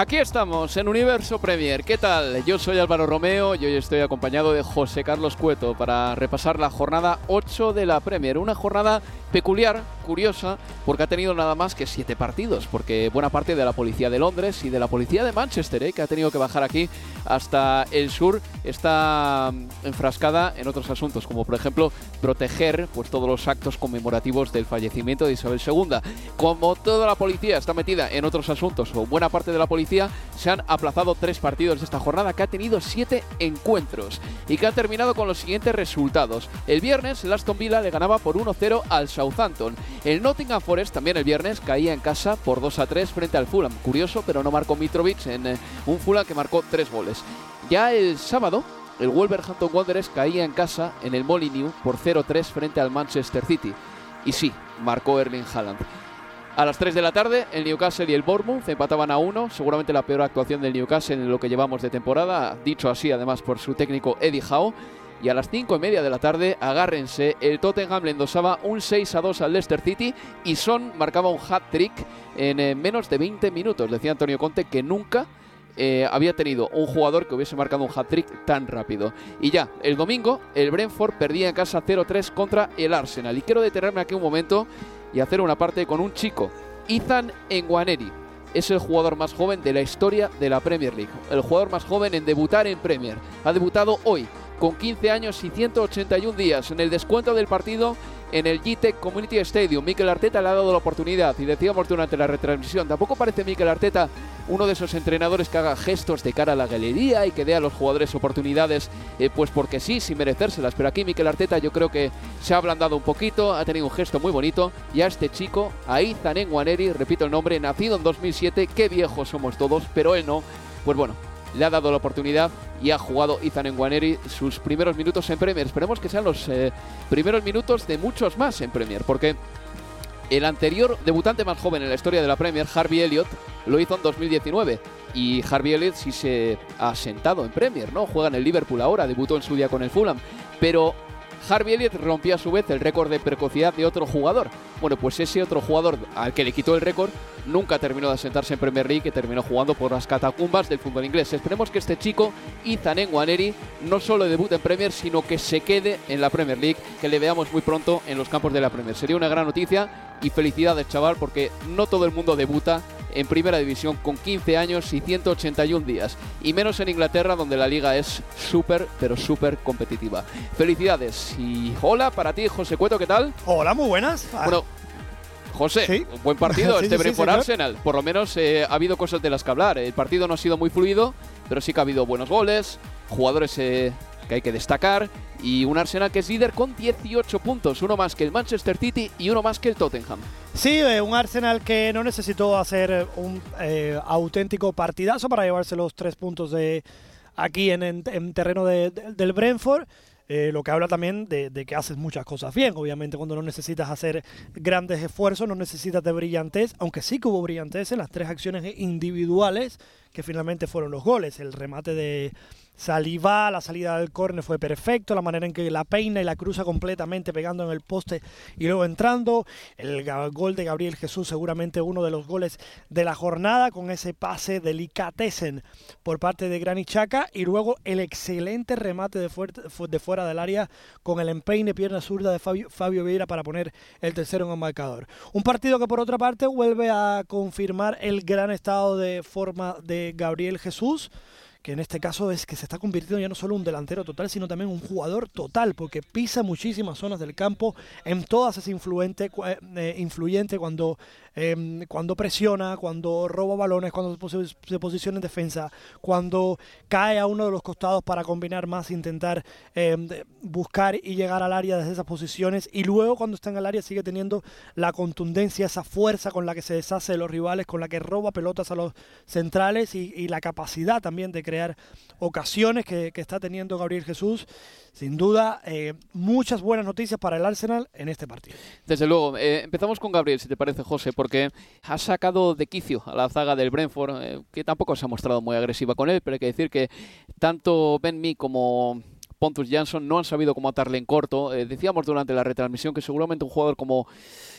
Aquí estamos en Universo Premier. ¿Qué tal? Yo soy Álvaro Romeo y hoy estoy acompañado de José Carlos Cueto para repasar la jornada 8 de la Premier. Una jornada peculiar, curiosa, porque ha tenido nada más que siete partidos, porque buena parte de la policía de Londres y de la policía de Manchester, ¿eh? que ha tenido que bajar aquí hasta el sur, está mm, enfrascada en otros asuntos, como por ejemplo proteger pues, todos los actos conmemorativos del fallecimiento de Isabel II. Como toda la policía está metida en otros asuntos, o buena parte de la policía, se han aplazado tres partidos de esta jornada que ha tenido siete encuentros y que ha terminado con los siguientes resultados. El viernes, el Aston Villa le ganaba por 1-0 al Southampton. El Nottingham Forest también el viernes caía en casa por 2 a 3 frente al Fulham. Curioso, pero no marcó Mitrovic en eh, un Fulham que marcó 3 goles. Ya el sábado, el Wolverhampton Wanderers caía en casa en el Molineux por 0-3 frente al Manchester City. Y sí, marcó Erling Haaland. A las 3 de la tarde, el Newcastle y el Bournemouth empataban a 1, seguramente la peor actuación del Newcastle en lo que llevamos de temporada, dicho así además por su técnico Eddie Howe y a las 5 y media de la tarde, agárrense, el Tottenham le endosaba un 6 a 2 al Leicester City y Son marcaba un hat-trick en eh, menos de 20 minutos. Decía Antonio Conte que nunca eh, había tenido un jugador que hubiese marcado un hat-trick tan rápido. Y ya, el domingo, el Brentford perdía en casa 0-3 contra el Arsenal. Y quiero detenerme aquí un momento y hacer una parte con un chico, Ethan Enguaneri. Es el jugador más joven de la historia de la Premier League. El jugador más joven en debutar en Premier. Ha debutado hoy con 15 años y 181 días. En el descuento del partido en el GTEC Community Stadium, Mikel Arteta le ha dado la oportunidad y decíamos durante la retransmisión, tampoco parece Mikel Arteta uno de esos entrenadores que haga gestos de cara a la galería y que dé a los jugadores oportunidades, eh, pues porque sí, sin merecérselas. Pero aquí Mikel Arteta yo creo que se ha ablandado un poquito, ha tenido un gesto muy bonito y a este chico, a Ethan Enguaneri, repito el nombre, nacido en 2007, qué viejos somos todos, pero él no, pues bueno, le ha dado la oportunidad y ha jugado Ethan Enguaneri sus primeros minutos en Premier. Esperemos que sean los eh, primeros minutos de muchos más en Premier, porque el anterior debutante más joven en la historia de la Premier, Harvey Elliott, lo hizo en 2019. Y Harvey Elliott sí se ha sentado en Premier, ¿no? Juega en el Liverpool ahora, debutó en su día con el Fulham. Pero Harvey Elliott rompió a su vez el récord de precocidad de otro jugador. Bueno, pues ese otro jugador al que le quitó el récord nunca terminó de asentarse en Premier League y terminó jugando por las catacumbas del fútbol inglés. Esperemos que este chico, Ethan Enguaneri, no solo debute en Premier, sino que se quede en la Premier League, que le veamos muy pronto en los campos de la Premier. Sería una gran noticia y felicidades, chaval, porque no todo el mundo debuta en primera división con 15 años y 181 días. Y menos en Inglaterra, donde la liga es súper, pero súper competitiva. Felicidades y hola para ti, José Cueto, ¿qué tal? Hola, muy buenas. Bueno, José, un buen partido Sí, este sí, señor. Arsenal. Por lo menos eh, ha habido cosas de las que hablar. El partido no ha sido muy fluido, pero sí que ha habido buenos goles, jugadores eh, que hay que destacar y un Arsenal que es líder con 18 puntos, uno más que el Manchester City y uno más que el Tottenham. Sí, eh, un Arsenal que no necesitó hacer eh, un eh, auténtico partidazo para llevarse los tres puntos de aquí en, en- en terreno de- de- del Brentford. lo que habla también de, de que haces muchas cosas bien. Obviamente, cuando no necesitas hacer grandes esfuerzos, no necesitas de brillantez, aunque sí que hubo brillantez en las tres acciones individuales que finalmente fueron los goles. El remate de Saliba, la salida del córner fue perfecto, la manera en que la peina y la cruza completamente pegando en el poste y luego entrando. El gol de Gabriel Jesús, seguramente uno de los goles de la jornada, con ese pase delicatesen por parte de Granit Chaca y luego el excelente remate de, de fuera del área con el empeine pierna zurda de Fabio, Fabio Vieira para poner el tercero en el marcador. Un partido que por otra parte vuelve a confirmar el gran estado de forma de Gabriel Jesús que en este caso es que se está convirtiendo ya no solo un delantero total, sino también un jugador total, porque pisa muchísimas zonas del campo, en todas es influente, eh, influyente cuando Em, cuando presiona, cuando roba balones, cuando se posiciona en defensa, cuando cae a uno de los costados para combinar más, intentar em, buscar y llegar al área desde esas posiciones y luego cuando está en el área sigue teniendo la contundencia, esa fuerza con la que se deshace de los rivales, con la que roba pelotas a los centrales y, la capacidad también de crear ocasiones que, está teniendo Gabriel Jesús sin duda, eh, muchas buenas noticias para el Arsenal en este partido. Desde luego, eh, empezamos con Gabriel, si te parece, José, porque ha sacado de quicio a la zaga del Brentford, eh, que tampoco se ha mostrado muy agresiva con él, pero hay que decir que tanto Ben Mee como Pontus Jansson no han sabido cómo atarle en corto. decíamos durante la retransmisión que seguramente un jugador como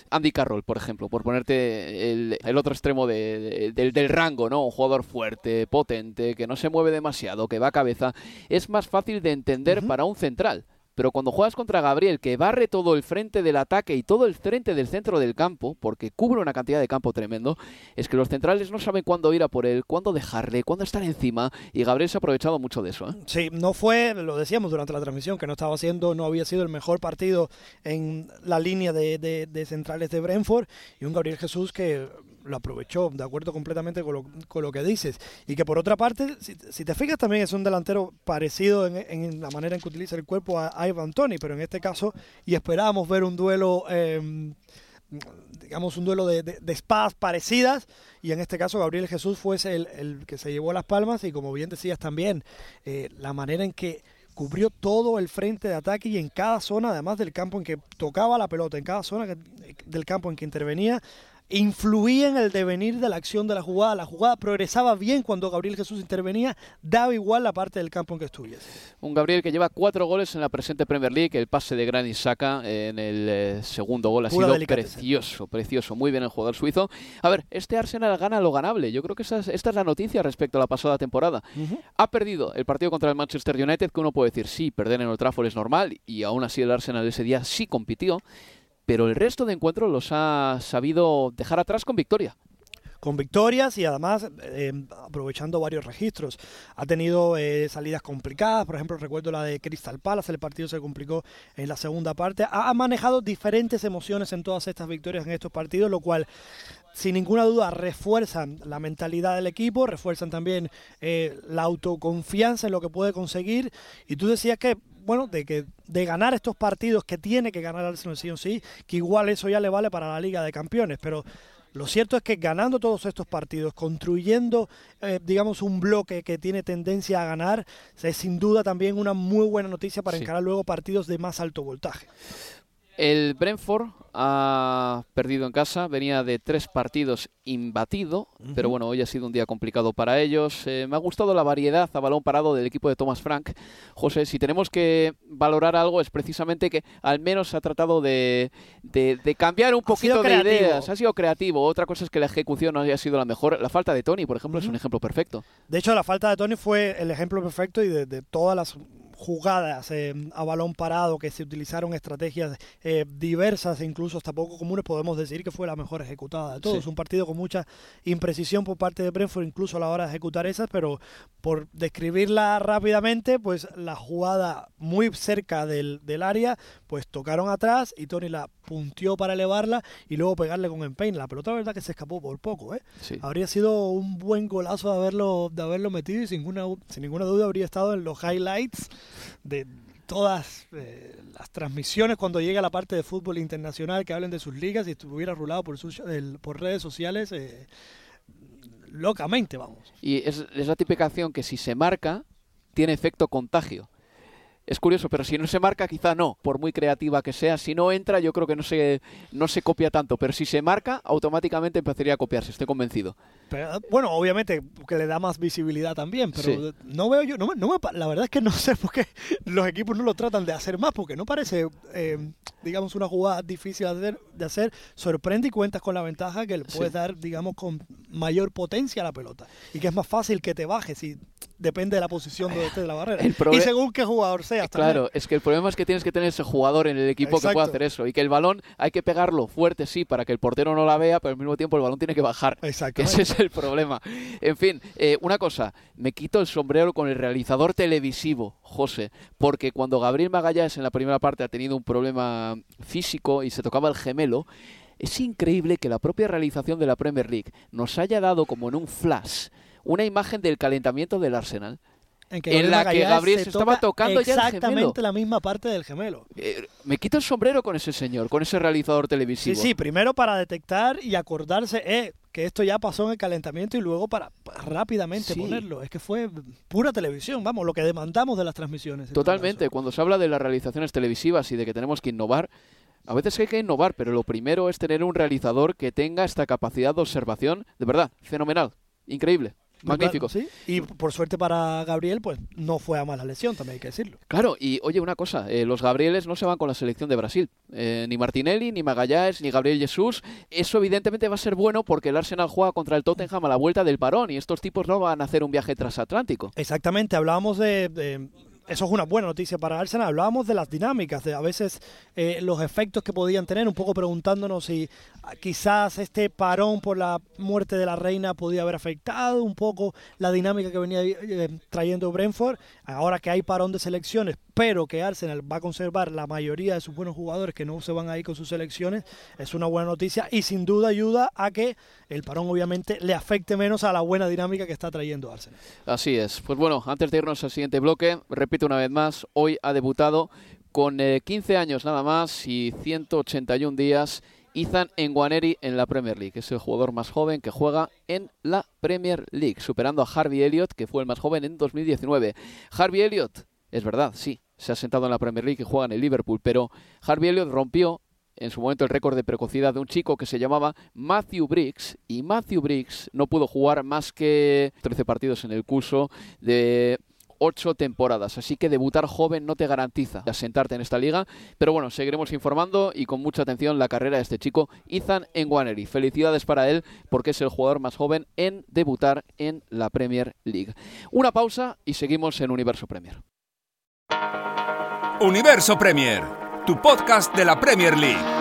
Andy Carroll, por ejemplo, por ponerte el, otro extremo del, del, rango, ¿no? Un jugador fuerte, potente, que no se mueve demasiado, que va a cabeza, es más fácil de entender para un central. Pero cuando juegas contra Gabriel, que barre todo el frente del ataque y todo el frente del centro del campo, porque cubre una cantidad de campo tremendo, es que los centrales no saben cuándo ir a por él, cuándo dejarle, cuándo estar encima, y Gabriel se ha aprovechado mucho de eso. ¿eh? Sí, no fue, lo decíamos durante la transmisión, que no estaba haciendo, no había sido el mejor partido en la línea de, de centrales de Brentford, y un Gabriel Jesús que lo aprovechó, de acuerdo completamente con lo, con lo que dices. Y que por otra parte, si, te fijas también es un delantero parecido en, la manera en que utiliza el cuerpo a, Ivan Tony, pero en este caso, y esperábamos ver un duelo... Em, digamos, un duelo de, de, espadas parecidas, y en este caso Gabriel Jesús fue el, el, que se llevó las palmas, y como bien decías también, eh, la manera en que cubrió todo el frente de ataque y en cada zona, además del campo en que tocaba la pelota, en cada zona del campo en que intervenía, influía en el devenir de la acción de la jugada. La jugada progresaba bien cuando Gabriel Jesús intervenía, daba igual la parte del campo en que estuviese. Un Gabriel que lleva cuatro goles en la presente Premier League, el pase de Granit saca en el eh, segundo gol ha sido precioso, precioso, muy bien el jugador suizo. A ver, este Arsenal gana lo ganable, yo creo que esta es la noticia respecto a la pasada temporada. Ha perdido el partido contra el Manchester United, que uno puede decir, sí, perder en el Trafford es normal, y aún así el Arsenal ese día sí compitió pero el resto de encuentros los ha sabido dejar atrás con victoria con victorias y además eh, aprovechando varios registros. Ha tenido eh, salidas complicadas, por ejemplo recuerdo la de Crystal Palace, el partido se complicó en la segunda parte. Ha, manejado diferentes emociones en todas estas victorias en estos partidos, lo cual sin ninguna duda refuerzan la mentalidad del equipo, refuerzan también eh, la autoconfianza en lo que puede conseguir. Y tú decías que bueno, de que de ganar estos partidos que tiene que ganar Arsenal sí o sí, que igual eso ya le vale para la Liga de Campeones, pero lo cierto es que ganando todos estos partidos, construyendo, eh, digamos, un bloque que tiene tendencia a ganar, es sin duda también una muy buena noticia para encarar luego partidos de más alto voltaje. El Brentford ha perdido en casa, venía de tres partidos imbatido, pero bueno, hoy ha sido un día complicado para ellos. Eh, me ha gustado la variedad a balón parado del equipo de Thomas Frank. José, si tenemos que valorar algo es precisamente que al menos ha tratado de, cambiar un poquito de ideas, ha sido creativo. Otra cosa es que la ejecución no haya sido la mejor. La falta de Tony, por ejemplo, es un ejemplo perfecto. De hecho, la falta de Tony fue el ejemplo perfecto y de todas las jugadas eh, a balón parado, que se utilizaron estrategias eh, diversas e incluso hasta poco comunes, podemos decir que fue la mejor ejecutada de todos. Un partido con mucha imprecisión por parte de Brentford, incluso a la hora de ejecutar esas, pero por describirla rápidamente, pues la jugada muy cerca del, del área, pues tocaron atrás y Tony la puntió para elevarla y luego pegarle con empeño. La pelota, verdad, que se escapó por poco. ¿eh? Habría sido un buen golazo de haberlo, de haberlo metido y sin ninguna, sin ninguna duda habría estado en los highlights de todas eh, las transmisiones cuando llega la parte de fútbol internacional que hablen de sus ligas y estuviera rulado por, redes sociales eh, locamente, vamos. Y es, es la típica acción que si se marca tiene efecto contagio. Es curioso, pero si no se marca, quizá no, por muy creativa que sea. Si no entra, yo creo que no se, no se copia tanto, pero si se marca, automáticamente empezaría a copiarse, estoy convencido. bueno, obviamente, que le da más visibilidad también, pero no veo yo, no, no la verdad es que no sé por qué los equipos no lo tratan de hacer más, porque no parece, eh, digamos, una jugada difícil de hacer, de hacer, sorprende y cuentas con la ventaja que le puedes dar, digamos, con mayor potencia a la pelota, y que es más fácil que te bajes y depende de la posición de, de la barrera. y según qué jugador seas. Claro, es que el problema es que tienes que tener ese jugador en el equipo que pueda hacer eso. Y que el balón hay que pegarlo fuerte, sí, para que el portero no la vea, pero al mismo tiempo el balón tiene que bajar. Exacto. Ese es el problema. En fin, eh, una cosa, me quito el sombrero con el realizador televisivo, José, porque cuando Gabriel Magallanes en la primera parte ha tenido un problema físico y se tocaba el gemelo, es increíble que la propia realización de la Premier League nos haya dado como en un flash una imagen del calentamiento del Arsenal. En, la que Gabriel se, estaba tocando ya el Exactamente la misma parte del gemelo. Eh, me quito el sombrero con ese señor, con ese realizador televisivo. Sí, sí, primero para detectar y acordarse eh, que esto ya pasó en el calentamiento y luego para, rápidamente ponerlo. Es que fue pura televisión, vamos, lo que demandamos de las transmisiones. Totalmente, cuando se habla de las realizaciones televisivas y de que tenemos que innovar, a veces hay que innovar, pero lo primero es tener un realizador que tenga esta capacidad de observación, de verdad, fenomenal, increíble. Magnífico. ¿sí? Y por suerte para Gabriel, pues no fue a mala lesión, también hay que decirlo. Claro, y oye, una cosa, eh, los Gabrieles no se van con la selección de Brasil. Eh, ni Martinelli, ni Magallanes, ni Gabriel Jesús. Eso evidentemente va a ser bueno porque el Arsenal juega contra el Tottenham a la vuelta del parón y estos tipos no van a hacer un viaje transatlántico. Exactamente, hablábamos de eso es una buena noticia para Arsenal. Hablábamos de las dinámicas, de a veces eh, los efectos que podían tener, un poco preguntándonos si ah, quizás este parón por la muerte de la reina podía haber afectado un poco la dinámica que venía eh, trayendo Brentford. Ahora que hay parón de selecciones, pero que Arsenal va a conservar la mayoría de sus buenos jugadores que no se van a ir con sus selecciones, es una buena noticia y sin duda ayuda a que el parón obviamente le afecte menos a la buena dinámica que está trayendo Arsenal. Así es. Pues bueno, antes de irnos al siguiente bloque, repito una vez más, hoy ha debutado con 15 eh, años nada más y 181 días Ethan Enguaneri en la Premier League. Es el jugador más joven que juega en la Premier League, superando a Harvey Elliott, que fue el más joven en 2019. Harvey Elliott, es verdad, sí, se ha sentado en la Premier League y juega en el Liverpool, pero Harvey Elliott rompió en su momento el récord de precocidad de un chico que se llamaba Matthew Briggs y Matthew Briggs no pudo jugar más que 13 partidos en el curso de ocho temporadas. Así que debutar joven no te garantiza asentarte en esta liga. Pero bueno, seguiremos informando y con mucha atención la carrera de este chico, Ethan Enguaneri. Felicidades para él porque es el jugador más joven en debutar en la Premier League. Una pausa y seguimos en Universo Premier. Universo Premier, tu podcast de la Premier League.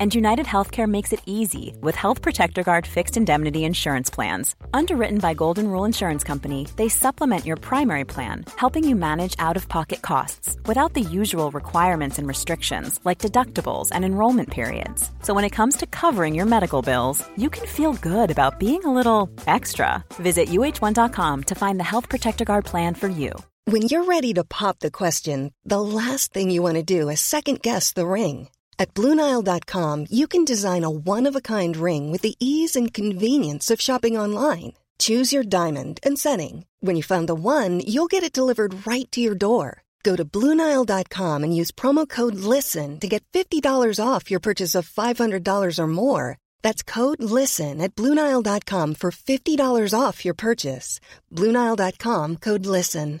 And United Healthcare makes it easy with Health Protector Guard fixed indemnity insurance plans. Underwritten by Golden Rule Insurance Company, they supplement your primary plan, helping you manage out of pocket costs without the usual requirements and restrictions like deductibles and enrollment periods. So when it comes to covering your medical bills, you can feel good about being a little extra. Visit uh1.com to find the Health Protector Guard plan for you. When you're ready to pop the question, the last thing you want to do is second guess the ring at Bluenile.com, you can design a one of a kind ring with the ease and convenience of shopping online. Choose your diamond and setting. When you find the one, you'll get it delivered right to your door. Go to Bluenile.com and use promo code LISTEN to get $50 off your purchase of $500 or more. That's code LISTEN at Bluenile.com for $50 off your purchase. Bluenile.com code LISTEN.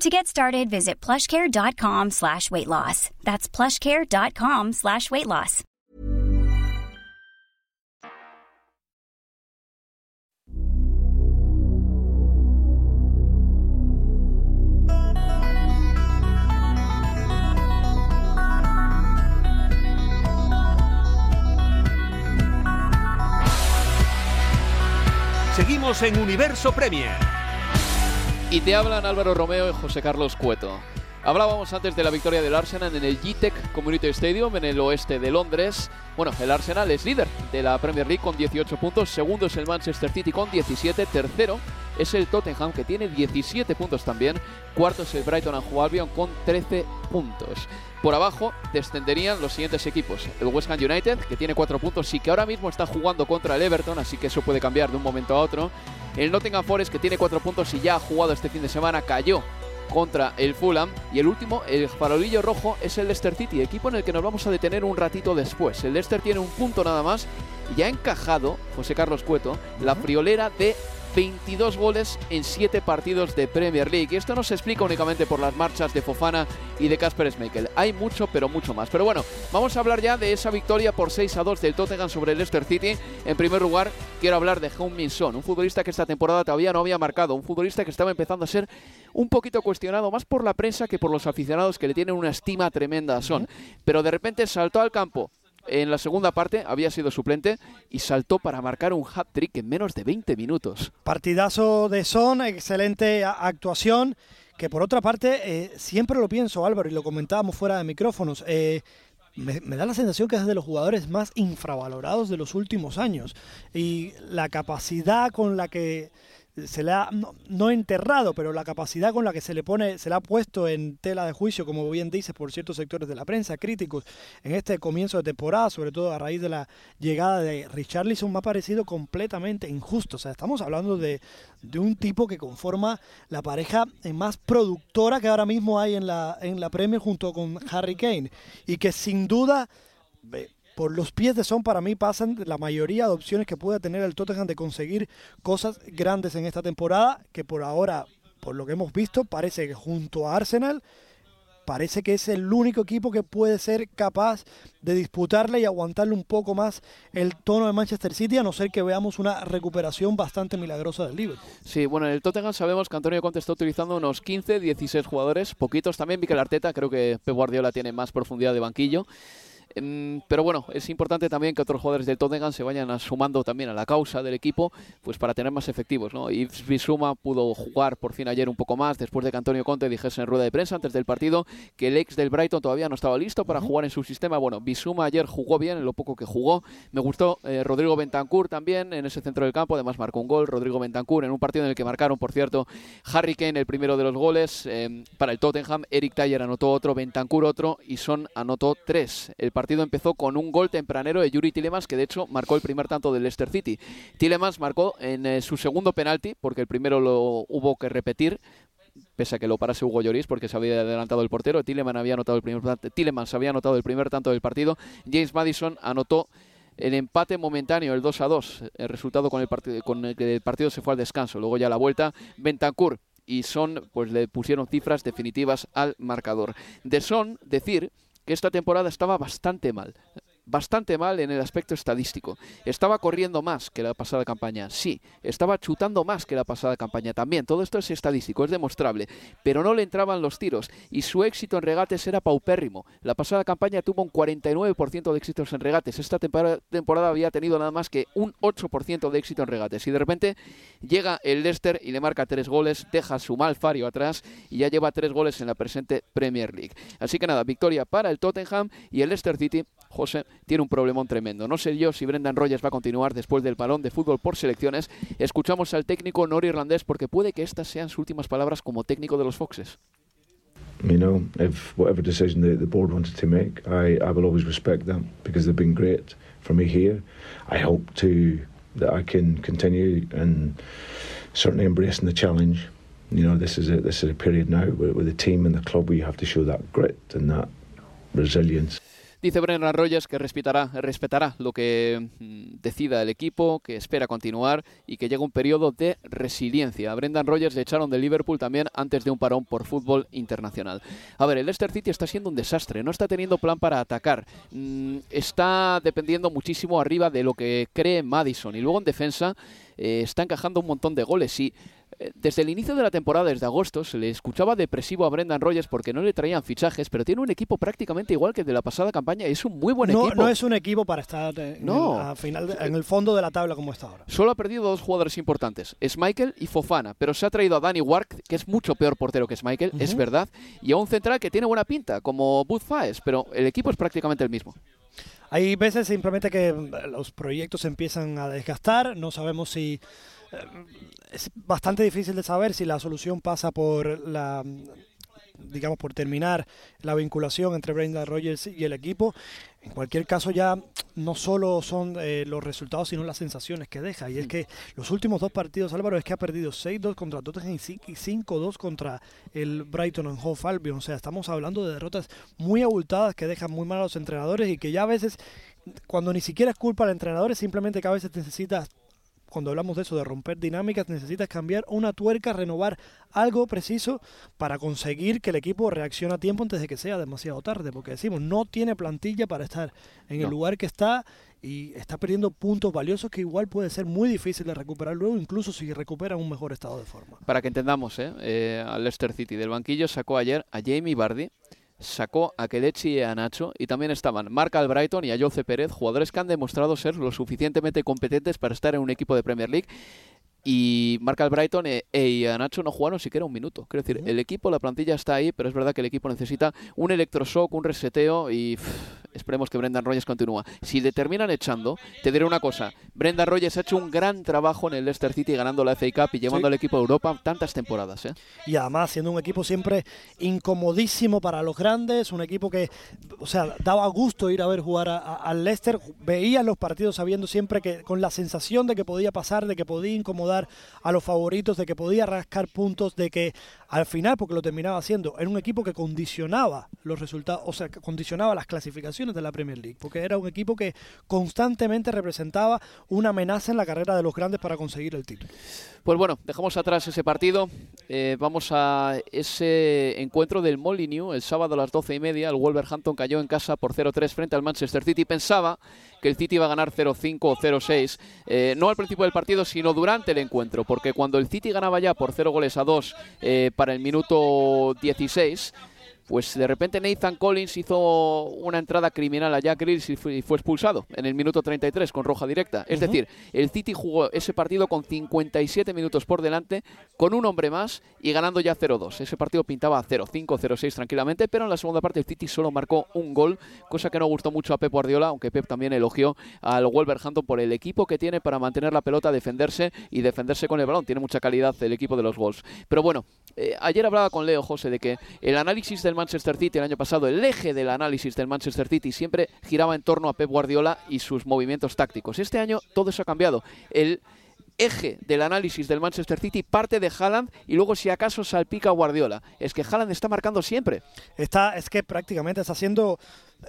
To get started, visit plushcare.com slash weight loss. That's plushcare.com slash weight loss. Seguimos en Universo Premier. Y te hablan Álvaro Romeo y José Carlos Cueto. Hablábamos antes de la victoria del Arsenal en el GTEC Community Stadium en el oeste de Londres. Bueno, el Arsenal es líder de la Premier League con 18 puntos, segundo es el Manchester City con 17, tercero es el Tottenham que tiene 17 puntos también, cuarto es el Brighton and Albion con 13 puntos. Por abajo descenderían los siguientes equipos. El West Ham United, que tiene 4 puntos y que ahora mismo está jugando contra el Everton, así que eso puede cambiar de un momento a otro. El Nottingham Forest, que tiene 4 puntos y ya ha jugado este fin de semana, cayó contra el Fulham. Y el último, el farolillo rojo, es el Leicester City, equipo en el que nos vamos a detener un ratito después. El Leicester tiene un punto nada más y ha encajado, José Carlos Cueto, la friolera de 22 goles en 7 partidos de Premier League. Y esto no se explica únicamente por las marchas de Fofana y de Casper Schmeichel. Hay mucho, pero mucho más. Pero bueno, vamos a hablar ya de esa victoria por 6 a 2 del Tottenham sobre el Leicester City. En primer lugar, quiero hablar de Heung-Min Son, un futbolista que esta temporada todavía no había marcado, un futbolista que estaba empezando a ser un poquito cuestionado más por la prensa que por los aficionados que le tienen una estima tremenda a Son. Pero de repente saltó al campo en la segunda parte había sido suplente y saltó para marcar un hat-trick en menos de 20 minutos. Partidazo de Son, excelente actuación, que por otra parte, eh, siempre lo pienso Álvaro y lo comentábamos fuera de micrófonos, eh, me, me, da la sensación que es de los jugadores más infravalorados de los últimos años y la capacidad con la que se le ha no, enterrado, pero la capacidad con la que se le pone, se le ha puesto en tela de juicio, como bien dice, por ciertos sectores de la prensa, críticos, en este comienzo de temporada, sobre todo a raíz de la llegada de Richarlison, me ha parecido completamente injusto. O sea, estamos hablando de, de un tipo que conforma la pareja más productora que ahora mismo hay en la, en la Premier junto con Harry Kane. Y que sin duda por los pies de Son para mí pasan la mayoría de opciones que pueda tener el Tottenham de conseguir cosas grandes en esta temporada, que por ahora, por lo que hemos visto, parece que junto a Arsenal, parece que es el único equipo que puede ser capaz de disputarle y aguantarle un poco más el tono de Manchester City, a no ser que veamos una recuperación bastante milagrosa del Liverpool. Sí, bueno, en el Tottenham sabemos que Antonio Conte está utilizando unos 15, 16 jugadores, poquitos también, Mikel Arteta, creo que Pep Guardiola tiene más profundidad de banquillo. Em, pero bueno, es importante también que otros jugadores del Tottenham se vayan sumando también a la causa del equipo, pues para tener más efectivos, ¿no? Y Bisuma pudo jugar por fin ayer un poco más, después de que Antonio Conte dijese en rueda de prensa antes del partido que el ex del Brighton todavía no estaba listo para jugar en su sistema. Bueno, Bisuma ayer jugó bien en lo poco que jugó. Me gustó eh, Rodrigo Bentancur también en ese centro del campo, además marcó un gol. Rodrigo Bentancur en un partido en el que marcaron, por cierto, Harry Kane el primero de los goles em, para el Tottenham, Eric Taylor anotó otro, Bentancur otro y Son anotó tres. El partido partido empezó con un gol tempranero de Yuri Tilemans, que de hecho marcó el primer tanto del Leicester City. Tilemans marcó en eh, su segundo penalti, porque el primero lo hubo que repetir, pese a que lo parase Hugo Lloris porque se había adelantado el portero. Tillemans había anotado el primer, Tillemans había anotado el primer tanto del partido. James Madison anotó el empate momentáneo, el 2 a 2, el resultado con el, con el partido se fue al descanso. Luego ya la vuelta, Bentancur y Son pues le pusieron cifras definitivas al marcador. De Son decir que esta temporada estaba bastante mal bastante mal en el aspecto estadístico. Estaba corriendo más que la pasada campaña, sí. Estaba chutando más que la pasada campaña también. Todo esto es estadístico, es demostrable. Pero no le entraban los tiros y su éxito en regates era paupérrimo. La pasada campaña tuvo un 49% de éxitos en regates. Esta temporada había tenido nada más que un 8% de éxito en regates. Y de repente llega el Leicester y le marca tres goles, deja su mal fario atrás y ya lleva tres goles en la presente Premier League. Así que nada, victoria para el Tottenham y el Leicester City, José, tiene un problemón tremendo. No sé yo si Brendan Rogers va a continuar después del balón de fútbol por selecciones. Escuchamos al técnico norirlandés porque puede que estas sean sus últimas palabras como técnico de los Foxes. You know, if whatever decision the, the board wanted to make, I, I will always respect that because they've been great for me here. I hope to that I can continue and certainly embracing the challenge. You know, this is a this is a period now with, with the team and the club where you have to show that grit and that resilience. Dice Brennan Rogers que respetará, respetará lo que mm, decida el equipo, que espera continuar y que llega un periodo de resiliencia. A Brendan Rogers le echaron de Liverpool también antes de un parón por fútbol internacional. A ver, el Leicester City está siendo un desastre, no está teniendo plan para atacar, mm, está dependiendo muchísimo arriba de lo que cree Madison y luego en defensa eh, está encajando un montón de goles Eh, Desde el inicio de la temporada, desde agosto, se le escuchaba depresivo a Brendan Rodgers porque no le traían fichajes, pero tiene un equipo prácticamente igual que el de la pasada campaña y es un muy buen no, equipo. no es un equipo para estar en, No. el, a final de- en el fondo de la tabla como está ahora. Solo ha perdido dos jugadores importantes, Michael y Fofana, pero se ha traído a Danny Wark, que es mucho peor portero que Michael, es verdad, y a un central que tiene buena pinta, como Booth Faes, pero el equipo es prácticamente el mismo. Hay veces simplemente que los proyectos empiezan a desgastar, no sabemos si... Es bastante difícil de saber si la solución pasa por la digamos por terminar la vinculación entre Brendan Rodgers y el equipo. En cualquier caso ya no solo son eh, los resultados sino las sensaciones que deja. Y es que los últimos dos partidos Álvaro es que ha perdido 6-2 contra Tottenham y 5-2 contra el Brighton and Hove Albion, o sea, estamos hablando de derrotas muy abultadas que dejan muy mal a los entrenadores y que ya a veces cuando ni siquiera es culpa del entrenador, es simplemente que a veces necesitas, cuando hablamos de eso, de romper dinámicas, necesitas cambiar una tuerca, renovar algo preciso para conseguir que el equipo reaccione a tiempo antes de que sea demasiado tarde, porque decimos, no tiene plantilla para estar en No. el lugar que está y está perdiendo puntos valiosos que igual puede ser muy difícil de recuperar luego, incluso si recupera un mejor estado de forma. Para que entendamos, ¿eh? Eh, al Leicester City del banquillo sacó ayer a Jamie Vardy, sacó a Kelechi y a Nacho y también estaban Mark Albrighton y a Jose Pérez, jugadores que han demostrado ser lo suficientemente competentes para estar en un equipo de Premier League. Y Mark Albrighton e, e y a Nacho no jugaron siquiera un minuto. Quiero decir, el equipo, la plantilla está ahí, pero es verdad que el equipo necesita un electroshock, un reseteo y pff, esperemos que Brendan Rodgers continúa. Si le terminan echando, te diré una cosa. Brendan Rodgers ha hecho un gran trabajo en el Leicester City ganando la FA Cup y llevando Sí. al equipo a Europa tantas temporadas. ¿eh? y además siendo un equipo siempre incomodísimo para los grandes, un equipo que, o sea, daba gusto ir a ver jugar al Leicester, veía los partidos sabiendo siempre que con la sensación de que podía pasar, de que podía incomodar a los favoritos, de que podía rascar puntos, de que al final, porque lo terminaba haciendo, era un equipo que condicionaba los resultados, o sea, que condicionaba las clasificaciones de la Premier League, porque era un equipo que constantemente representaba una amenaza en la carrera de los grandes para conseguir el título. Pues bueno, dejamos atrás ese partido. Eh, vamos a ese encuentro del Molineux el sábado a las doce y media. El Wolverhampton cayó en casa por 0-3 frente al Manchester City. Pensaba que el City iba a ganar 0-5 o 0-6, eh, no al principio del partido, sino durante el encuentro, porque cuando el City ganaba ya por 0 goles a 2 eh, para el minuto 16. Pues de repente Nathan Collins hizo una entrada criminal a Jack Grealish y fue, expulsado en el minuto 33 con roja directa. Es decir, el City jugó ese partido con 57 minutos por delante, con un hombre más y ganando ya 0-2. Ese partido pintaba a 0-5, 0-6 tranquilamente, pero en la segunda parte el City solo marcó un gol, cosa que no gustó mucho a Pep Guardiola, aunque Pep también elogió al Wolverhampton por el equipo que tiene para mantener la pelota, defenderse y defenderse con el balón. Tiene mucha calidad el equipo de los Wolves. Pero bueno, eh, ayer hablaba con Leo José de que el análisis del Manchester City el año pasado, el eje del análisis del Manchester City siempre giraba en torno a Pep Guardiola y sus movimientos tácticos. Este año todo eso ha cambiado. El eje del análisis del Manchester City parte de Haaland y luego si acaso salpica a Guardiola. Es que Haaland está marcando siempre. Está, es que prácticamente está haciendo.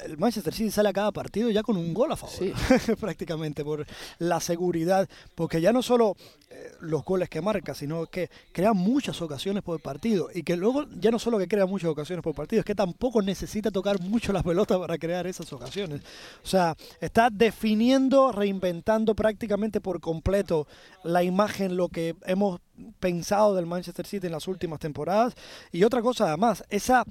El Manchester City sale a cada partido ya con un gol a favor. Sí. prácticamente por la seguridad. Porque ya no solo eh, los goles que marca, sino que crea muchas ocasiones por partido. Y que luego ya no solo que crea muchas ocasiones por partido, es que tampoco necesita tocar mucho la pelota para crear esas ocasiones. O sea, está definiendo, reinventando prácticamente por completo la imagen, lo que hemos pensado del Manchester City en las últimas temporadas. Y otra cosa además, esa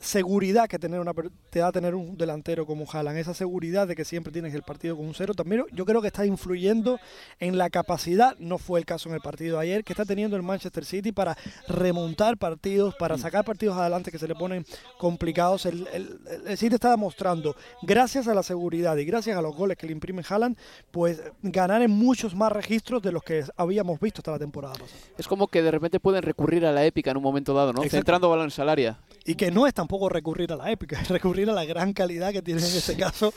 seguridad que tener una, te da tener un delantero como Haaland, esa seguridad de que siempre tienes el partido con un cero, también yo creo que está influyendo en la capacidad, no fue el caso en el partido de ayer, que está teniendo el Manchester City para remontar partidos, para sacar partidos adelante que se le ponen complicados. El, el- el City está demostrando, gracias a la seguridad y gracias a los goles que le imprime Haaland, pues ganar en muchos más registros de los que habíamos visto hasta la temporada pasada. Es como que de repente pueden recurrir a la épica en un momento dado, ¿no? Exacto. Centrando balones al área. Y que no es tampoco recurrir a la épica, es recurrir a la gran calidad que tiene en este caso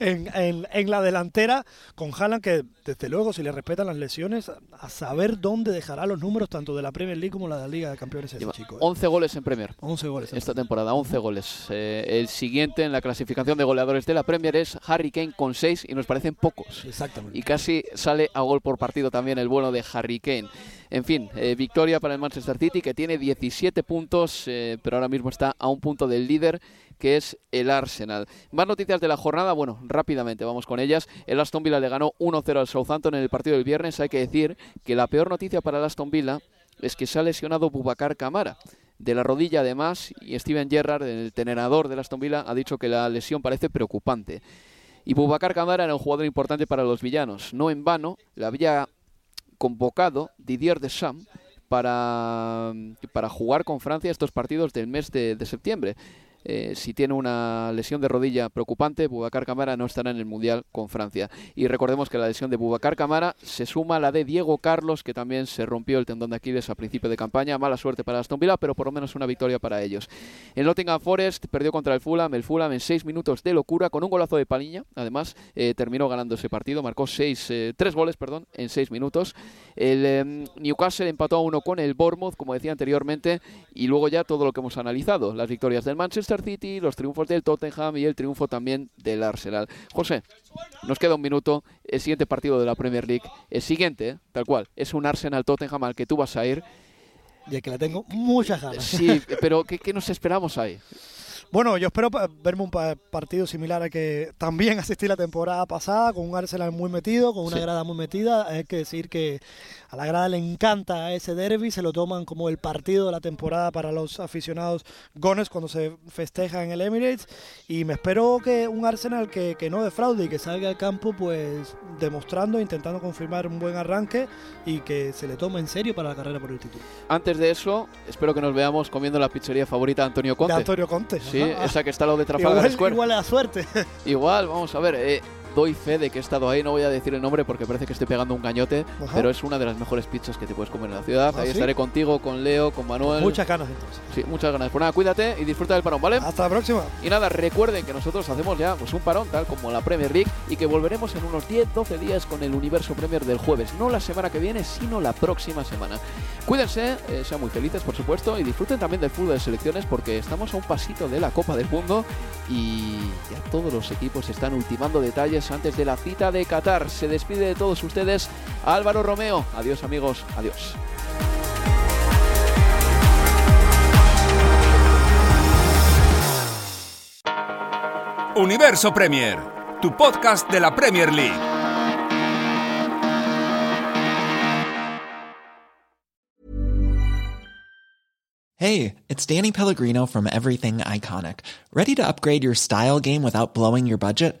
en, en- en la delantera con Haaland, que desde luego si le respetan las lesiones, a saber dónde dejará los números tanto de la Premier League como la de la Liga de Campeones ese chico. ¿eh? 11 goles en Premier. 11 goles. Esta temporada, 11 goles. Eh, el siguiente en la clasificación de goleadores de la Premier es Harry Kane con 6 y nos parecen pocos. Exactamente. Y casi sale a gol por partido también el bueno de Harry Kane. En fin, eh, victoria para el Manchester City que tiene 17 puntos, eh, pero ahora mismo está a un punto del líder que es el Arsenal. Más noticias de la jornada, bueno, rápidamente vamos con ellas. El Aston Villa le ganó 1-0 al Southampton en el partido del viernes. Hay que decir que la peor noticia para el Aston Villa es que se ha lesionado Bubacar Camara de la rodilla además y Steven Gerrard, el entrenador de Aston Villa, ha dicho que la lesión parece preocupante. Y Bubacar Camara era un jugador importante para los villanos. No en vano, le había convocado Didier Deschamps para, para jugar con Francia estos partidos del mes de septiembre. Eh, si tiene una lesión de rodilla preocupante, Bubacar Camara no estará en el Mundial con Francia. Y recordemos que la lesión de Bubacar Camara se suma a la de Diego Carlos, que también se rompió el tendón de Aquiles a principio de campaña. Mala suerte para Aston Villa, pero por lo menos una victoria para ellos. El Nottingham Forest perdió contra el Fulham. El Fulham en seis minutos de locura, con un golazo de Paliña. Además, eh, terminó ganando ese partido. Marcó seis, eh, tres goles perdón, en seis minutos. El em, Newcastle empató a uno con el Bournemouth, como decía anteriormente. Y luego ya todo lo que hemos analizado. Las victorias del Manchester City, los triunfos del Tottenham y el triunfo también del Arsenal. José, nos queda un minuto. El siguiente partido de la Premier League, el siguiente, tal cual, es un Arsenal-Tottenham al que tú vas a ir. Y que le tengo muchas ganas. Sí, pero ¿qué, qué nos esperamos ahí? Bueno, yo espero verme un partido similar al que también asistí la temporada pasada, con un Arsenal muy metido, con una grada muy metida. Hay que decir que a la grada le encanta ese derby, se lo toman como el partido de la temporada para los aficionados gones cuando se festeja en el Emirates. Y me espero que un Arsenal que, que no defraude y que salga al campo pues demostrando, intentando confirmar un buen arranque y que se le tome en serio para la carrera por el título. Antes de eso, espero que nos veamos comiendo la pizzería favorita de Antonio Conte. De Antonio Conte. Sí, esa que está lo de Trafalgar igual, Igual a la suerte. igual, vamos a ver. Eh, doy fe de que he estado ahí, no voy a decir el nombre porque parece que estoy pegando un gañote, pero es una de las mejores pizzas que te puedes comer en la ciudad. ¿Ah, ahí estaré contigo, con Leo, con Manuel. Muchas ganas entonces. Sí, muchas ganas. Pues nada, cuídate y disfruta del parón, ¿vale? Hasta la próxima. Y nada, recuerden que nosotros hacemos ya pues un parón tal como la Premier League y que volveremos en unos 10-12 días con el Universo Premier del jueves. No la semana que viene, sino la próxima semana. Cuídense, eh, sean muy felices, por supuesto, y disfruten también del fútbol de selecciones porque estamos a un pasito de la Copa del Mundo y ya todos los equipos están ultimando detalles antes de la cita de Qatar. Se despide de todos ustedes Álvaro Romeo. Adiós amigos, adiós. Universo Premier, tu podcast de la Premier League. Hey, it's Danny Pellegrino from Everything Iconic. Ready to upgrade your style game without blowing your budget?